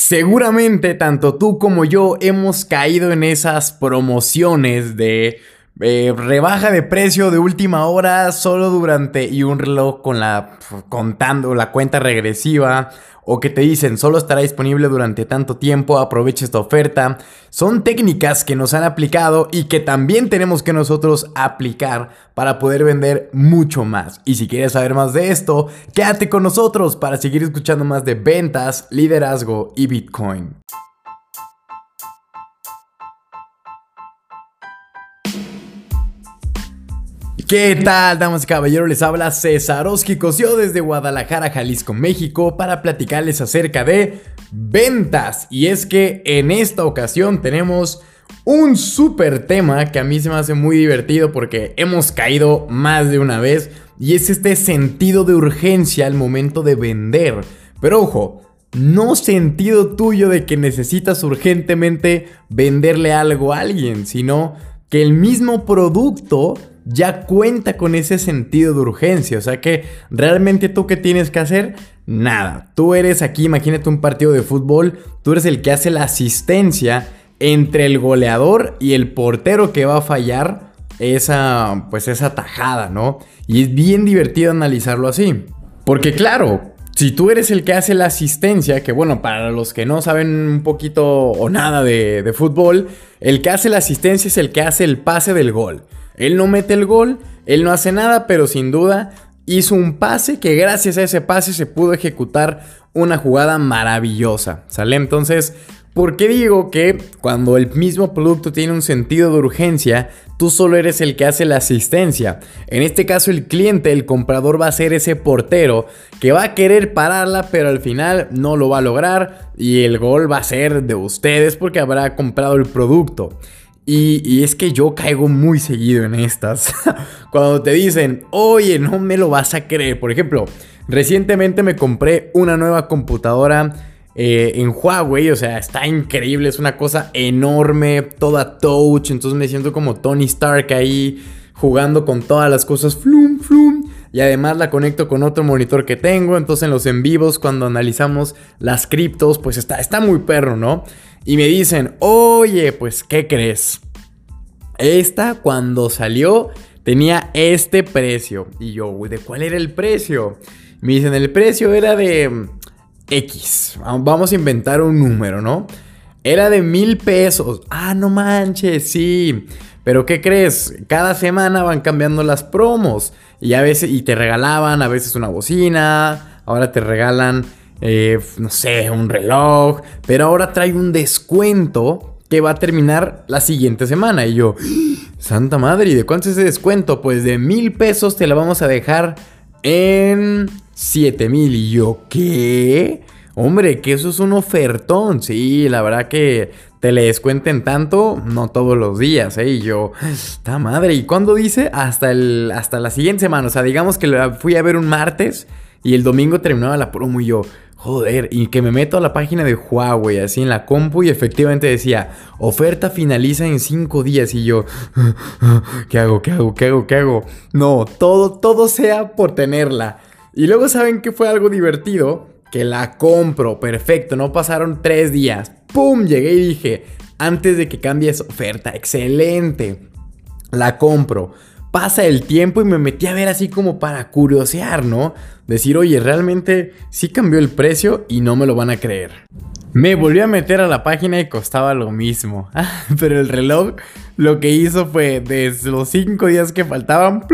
Seguramente tanto tú como yo hemos caído en esas promociones de eh, rebaja de precio de última hora solo durante y un reloj con la contando la cuenta regresiva o que te dicen solo estará disponible durante tanto tiempo, aprovecha esta oferta. Son técnicas que nos han aplicado y que también tenemos que nosotros aplicar para poder vender mucho más. Y si quieres saber más de esto, quédate con nosotros para seguir escuchando más de ventas, liderazgo y Bitcoin. ¿Qué tal, damas y caballeros? Les habla Cesarowski Cosio desde Guadalajara, Jalisco, México, para platicarles acerca de ventas. Y es que en esta ocasión tenemos un súper tema que a mí se me hace muy divertido porque hemos caído más de una vez y es este sentido de urgencia al momento de vender. Pero ojo, no sentido tuyo de que necesitas urgentemente venderle algo a alguien, sino que el mismo producto ya cuenta con ese sentido de urgencia. O sea que realmente tú qué tienes que hacer? Nada. Tú eres aquí, imagínate un partido de fútbol, tú eres el que hace la asistencia entre el goleador y el portero que va a fallar esa pues esa tajada, ¿no? Y es bien divertido analizarlo así. Porque claro, si tú eres el que hace la asistencia, que bueno, para los que no saben un poquito o nada de, de fútbol, el que hace la asistencia es el que hace el pase del gol. Él no mete el gol, él no hace nada, pero sin duda hizo un pase que gracias a ese pase se pudo ejecutar una jugada maravillosa. ¿Sale? Entonces, ¿por qué digo que cuando el mismo producto tiene un sentido de urgencia, tú solo eres el que hace la asistencia? En este caso, el cliente, el comprador va a ser ese portero que va a querer pararla, pero al final no lo va a lograr y el gol va a ser de ustedes porque habrá comprado el producto. Y, es que yo caigo muy seguido en estas. Cuando te dicen, oye, no me lo vas a creer. Por ejemplo, recientemente me compré una nueva computadora eh, en Huawei. O sea, está increíble. Es una cosa enorme, toda touch. Entonces me siento como Tony Stark ahí jugando con todas las cosas. Flum, flum. Y además la conecto con otro monitor que tengo. Entonces en los en vivos, cuando analizamos las criptos, pues está, está muy perro, ¿no? Y me dicen, oye, pues, ¿qué crees? Esta cuando salió tenía este precio. Y yo, ¿de cuál era el precio? Me dicen, el precio era de mm, X. Vamos a inventar un número, ¿no? Era de mil pesos. Ah, no manches, sí. Pero ¿qué crees? Cada semana van cambiando las promos. Y a veces, y te regalaban a veces una bocina. Ahora te regalan eh, no sé, un reloj, pero ahora trae un descuento que va a terminar la siguiente semana. Y yo, Santa Madre, ¿y de cuánto es ese descuento? Pues de mil pesos te la vamos a dejar en siete mil. Y yo, ¿qué? Hombre, que eso es un ofertón. Sí, la verdad que te le descuenten tanto, no todos los días, ¿eh? Y yo, esta madre. ¿Y cuándo dice? Hasta, el, hasta la siguiente semana. O sea, digamos que fui a ver un martes y el domingo terminaba la promo y yo, Joder, y que me meto a la página de Huawei, así en la compu, y efectivamente decía, oferta finaliza en 5 días. Y yo, ¿qué hago? ¿Qué hago? ¿Qué hago? ¿Qué hago? No, todo, todo sea por tenerla. Y luego saben que fue algo divertido, que la compro, perfecto, no pasaron 3 días. ¡Pum! Llegué y dije, antes de que cambie esa oferta, excelente. La compro pasa el tiempo y me metí a ver así como para curiosear, ¿no? Decir, oye, realmente sí cambió el precio y no me lo van a creer. Me volví a meter a la página y costaba lo mismo. Pero el reloj lo que hizo fue, desde los 5 días que faltaban,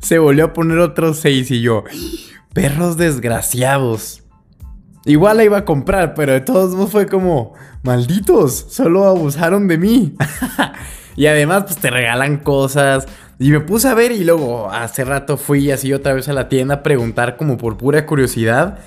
se volvió a poner otros 6 y yo, perros desgraciados. Igual la iba a comprar, pero de todos modos fue como, malditos, solo abusaron de mí. y además, pues te regalan cosas, y me puse a ver y luego hace rato fui así otra vez a la tienda a preguntar como por pura curiosidad.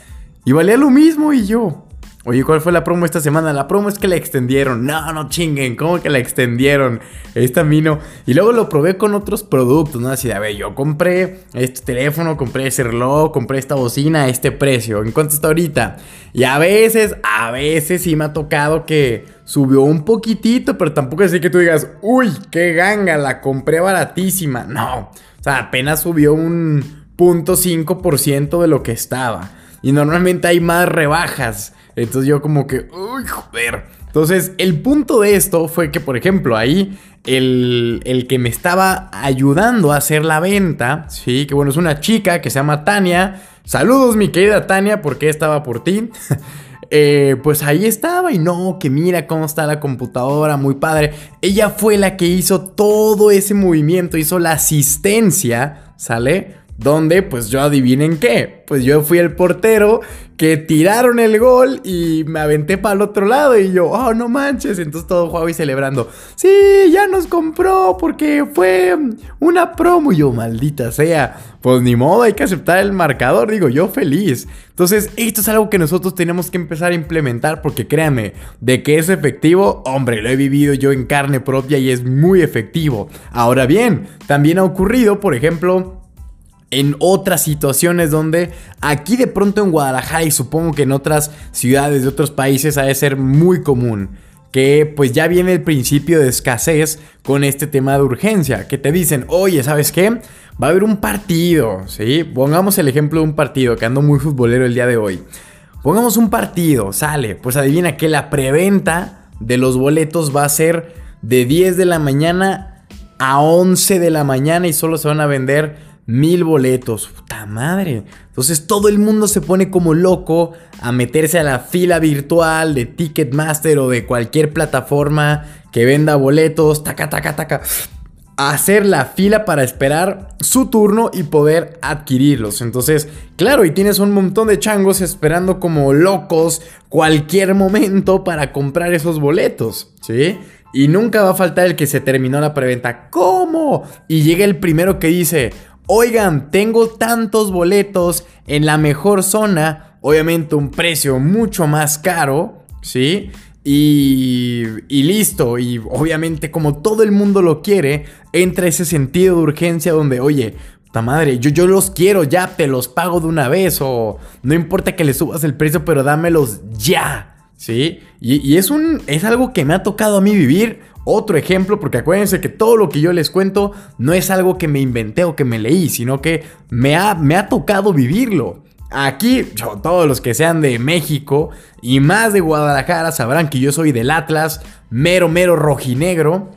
Y valía lo mismo y yo. Oye, ¿cuál fue la promo esta semana? La promo es que la extendieron. No, no chinguen, ¿cómo que la extendieron? Esta vino. Y luego lo probé con otros productos, ¿no? Así de, a ver, yo compré este teléfono, compré ese reloj, compré esta bocina a este precio. ¿En cuánto está ahorita? Y a veces, a veces sí me ha tocado que subió un poquitito, pero tampoco es así que tú digas, uy, qué ganga, la compré baratísima. No, o sea, apenas subió un .5% de lo que estaba. Y normalmente hay más rebajas. Entonces yo como que, uy, joder. Entonces el punto de esto fue que, por ejemplo, ahí el, el, que me estaba ayudando a hacer la venta, sí, que bueno, es una chica que se llama Tania. Saludos, mi querida Tania, porque estaba por ti. Eh, pues ahí estaba y no, que mira cómo está la computadora, muy padre. Ella fue la que hizo todo ese movimiento, hizo la asistencia, ¿sale? Donde, pues yo adivinen qué. Pues yo fui el portero que tiraron el gol y me aventé para el otro lado y yo, oh, no manches. Entonces todo Huawei celebrando. Sí, ya nos compró porque fue una promo. Yo, maldita sea. Pues ni modo, hay que aceptar el marcador. Digo, yo feliz. Entonces, esto es algo que nosotros tenemos que empezar a implementar porque créanme, de que es efectivo, hombre, lo he vivido yo en carne propia y es muy efectivo. Ahora bien, también ha ocurrido, por ejemplo, en otras situaciones donde aquí de pronto en Guadalajara y supongo que en otras ciudades de otros países ha de ser muy común que pues ya viene el principio de escasez con este tema de urgencia, que te dicen, oye, ¿sabes qué? Va a haber un partido, ¿sí? Pongamos el ejemplo de un partido, que ando muy futbolero el día de hoy. Pongamos un partido, sale, pues adivina que la preventa de los boletos va a ser de 10 de la mañana a 11 de la mañana y solo se van a vender mil boletos. Puta madre. Entonces todo el mundo se pone como loco a meterse a la fila virtual de Ticketmaster o de cualquier plataforma que venda boletos. Taca, taca, taca. Hacer la fila para esperar su turno y poder adquirirlos. Entonces, claro, y tienes un montón de changos esperando como locos cualquier momento para comprar esos boletos. ¿Sí? Y nunca va a faltar el que se terminó la preventa. ¿Cómo? Y llega el primero que dice, oigan, tengo tantos boletos en la mejor zona, obviamente un precio mucho más caro, ¿sí? Y, y, listo, y obviamente como todo el mundo lo quiere, entra ese sentido de urgencia donde, oye, puta madre, yo, yo los quiero ya, te los pago de una vez, o no importa que le subas el precio, pero dámelos ya, ¿sí? Y, y es, un, es algo que me ha tocado a mí vivir otro ejemplo, porque acuérdense que todo lo que yo les cuento no es algo que me inventé o que me leí, sino que me ha, me ha tocado vivirlo. Aquí, todos los que sean de México y más de Guadalajara sabrán que yo soy del Atlas, mero, mero rojinegro.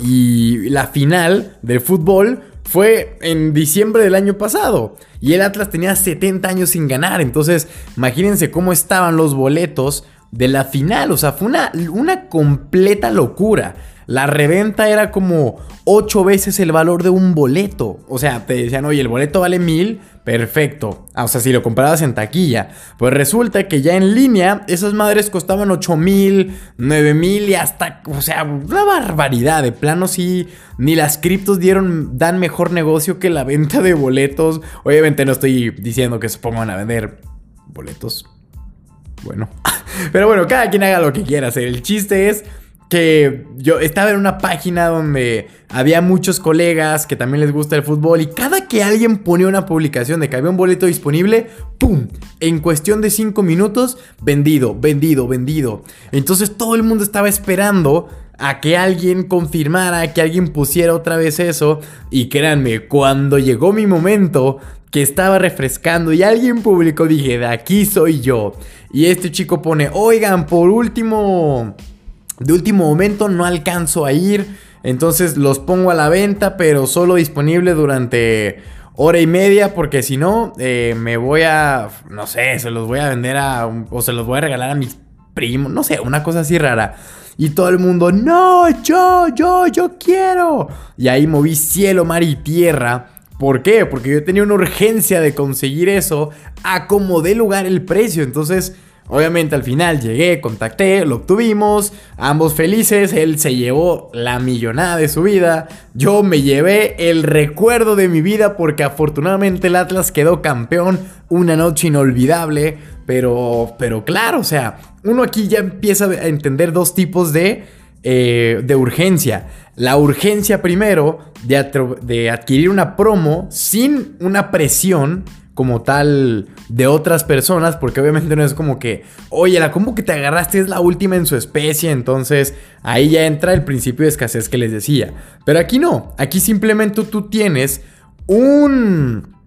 Y la final del fútbol fue en diciembre del año pasado. Y el Atlas tenía 70 años sin ganar. Entonces, imagínense cómo estaban los boletos de la final. O sea, fue una, una completa locura. La reventa era como 8 veces el valor de un boleto. O sea, te decían, oye, el boleto vale mil, perfecto. Ah, o sea, si lo comprabas en taquilla. Pues resulta que ya en línea, esas madres costaban 8 mil, 9 mil y hasta, o sea, una barbaridad. De plano, sí, ni las criptos dieron, dan mejor negocio que la venta de boletos. Obviamente no estoy diciendo que se pongan a vender boletos. Bueno. Pero bueno, cada quien haga lo que quiera hacer. El chiste es que yo estaba en una página donde había muchos colegas que también les gusta el fútbol y cada que alguien ponía una publicación de que había un boleto disponible, ¡pum! En cuestión de 5 minutos, vendido, vendido, vendido. Entonces todo el mundo estaba esperando a que alguien confirmara, que alguien pusiera otra vez eso. Y créanme, cuando llegó mi momento que estaba refrescando y alguien publicó, dije, de aquí soy yo. Y este chico pone, oigan, por último, de último momento no alcanzo a ir. Entonces los pongo a la venta, pero solo disponible durante hora y media, porque si no, eh, me voy a, no sé, se los voy a vender a, o se los voy a regalar a mis primos, no sé, una cosa así rara. Y todo el mundo, no, yo, yo, yo quiero. Y ahí moví cielo, mar y tierra ¿Por qué? Porque yo tenía una urgencia de conseguir eso a como dé lugar el precio. Entonces, obviamente al final llegué, contacté, lo obtuvimos, ambos felices, él se llevó la millonada de su vida, yo me llevé el recuerdo de mi vida porque afortunadamente el Atlas quedó campeón, una noche inolvidable, pero, pero claro, o sea, uno aquí ya empieza a entender dos tipos de, eh, de urgencia la urgencia primero de, adquirir una promo sin una presión como tal de otras personas, porque obviamente no es como que, oye, la combo que te agarraste es la última en su especie, entonces ahí ya entra el principio de escasez que les decía. Pero aquí no, aquí simplemente tú tienes un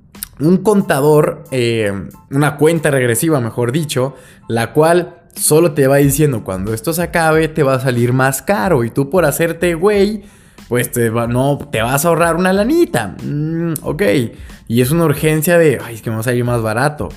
un contador, eh, una cuenta regresiva, mejor dicho, la cual solo te va diciendo cuando esto se acabe te va a salir más caro y tú por hacerte güey, pues te no, te vas a ahorrar una lanita. Mm, ok, y es una urgencia de, ay, es que me va a salir más barato.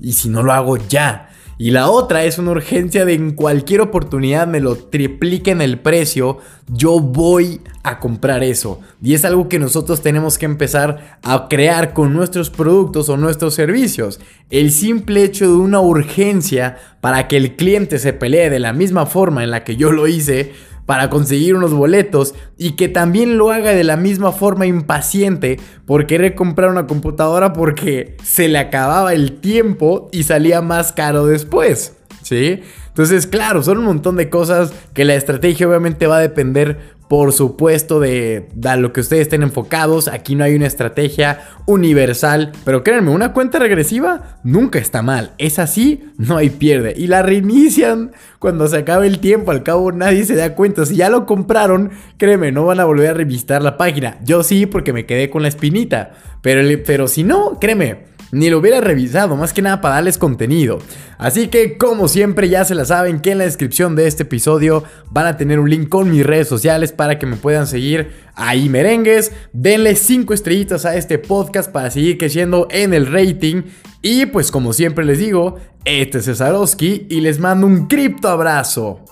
Y si no lo hago ya. Y la otra es una urgencia de en cualquier oportunidad me lo tripliquen el precio, yo voy a comprar eso. Y es algo que nosotros tenemos que empezar a crear con nuestros productos o nuestros servicios. El simple hecho de una urgencia para que el cliente se pelee de la misma forma en la que yo lo hice, para conseguir unos boletos y que también lo haga de la misma forma impaciente por querer comprar una computadora porque se le acababa el tiempo y salía más caro después. ¿Sí? Entonces, claro, son un montón de cosas que la estrategia obviamente va a depender por supuesto, de, lo que ustedes estén enfocados. Aquí no hay una estrategia universal. Pero créanme, una cuenta regresiva nunca está mal. Es así, no hay pierde. Y la reinician cuando se acabe el tiempo. Al cabo nadie se da cuenta. Si ya lo compraron, créeme, no van a volver a revisitar la página. Yo sí, porque me quedé con la espinita. Pero, pero si no, créeme, ni lo hubiera revisado, más que nada para darles contenido. Así que como siempre ya se la saben que en la descripción de este episodio van a tener un link con mis redes sociales para que me puedan seguir ahí merengues. Denle 5 estrellitas a este podcast para seguir creciendo en el rating. Y pues como siempre les digo, este es Cesarowski y les mando un cripto abrazo.